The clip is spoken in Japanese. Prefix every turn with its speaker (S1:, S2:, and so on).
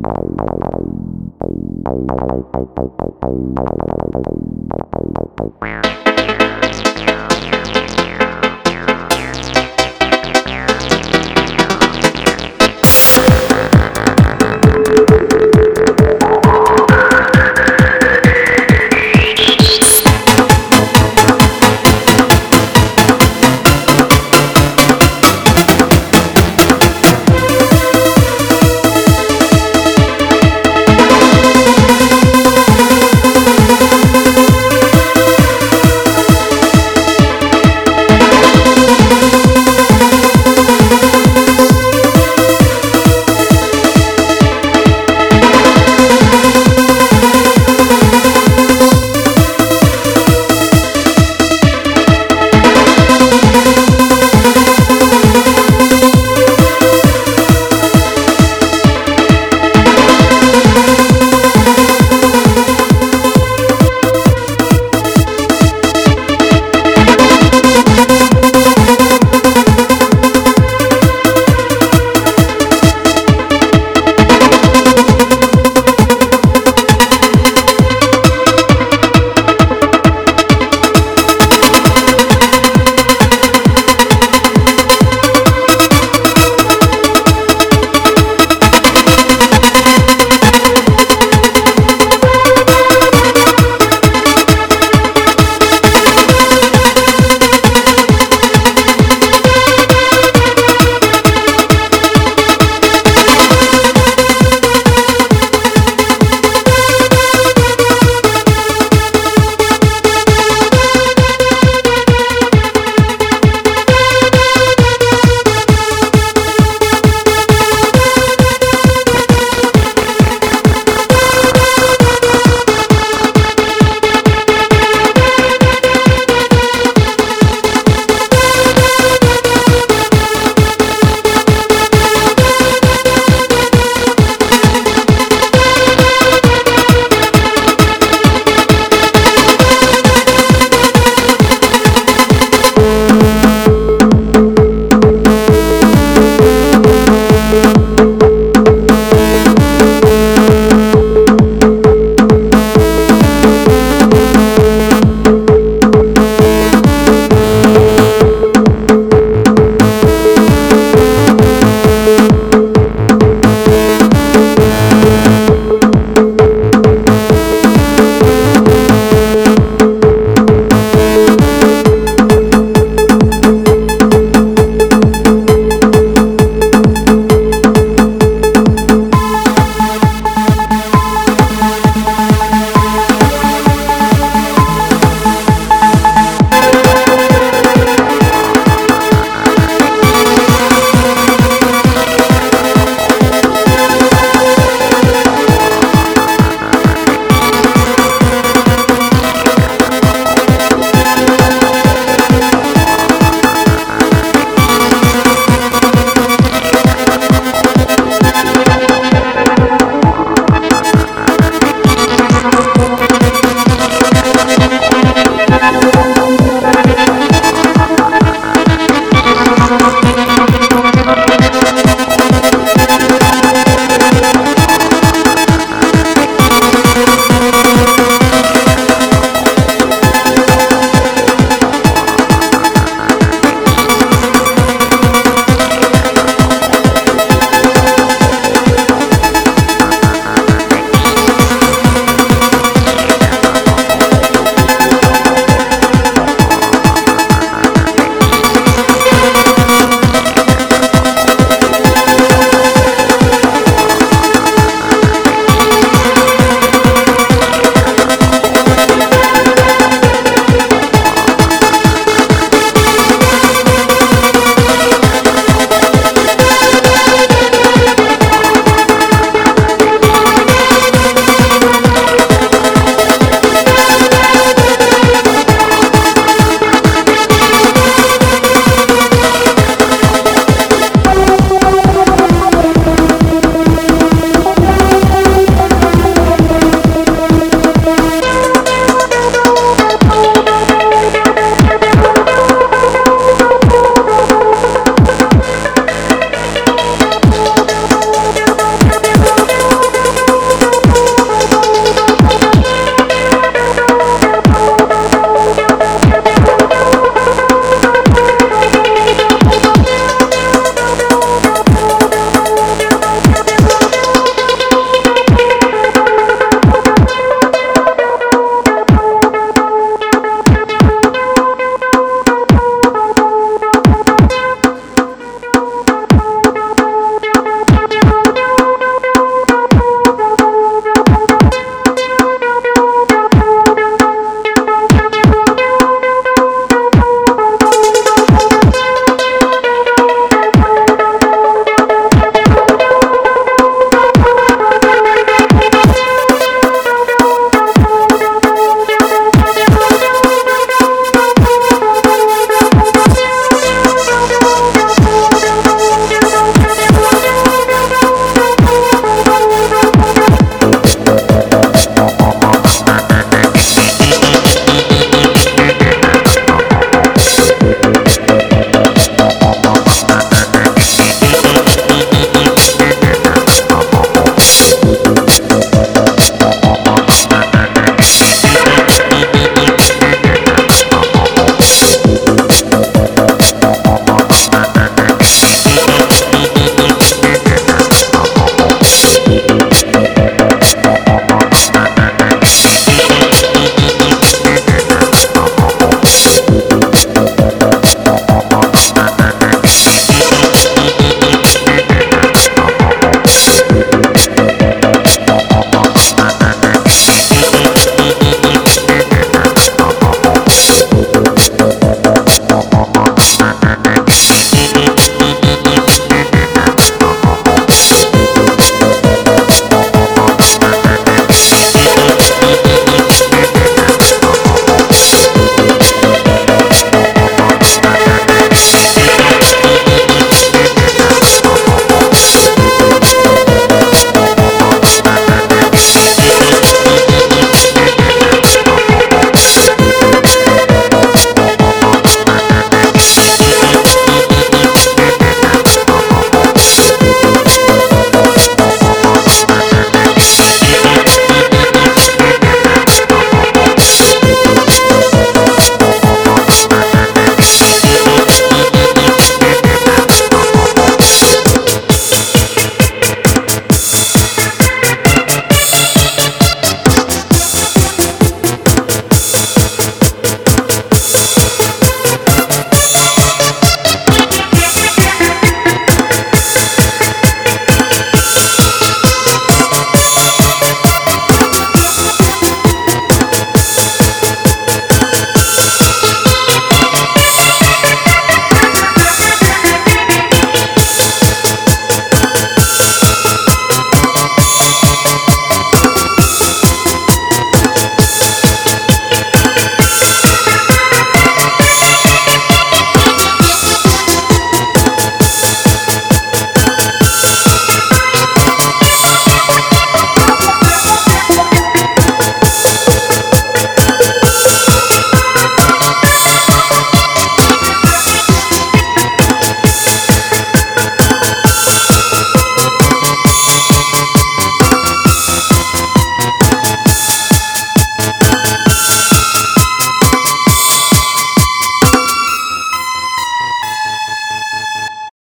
S1: Bye.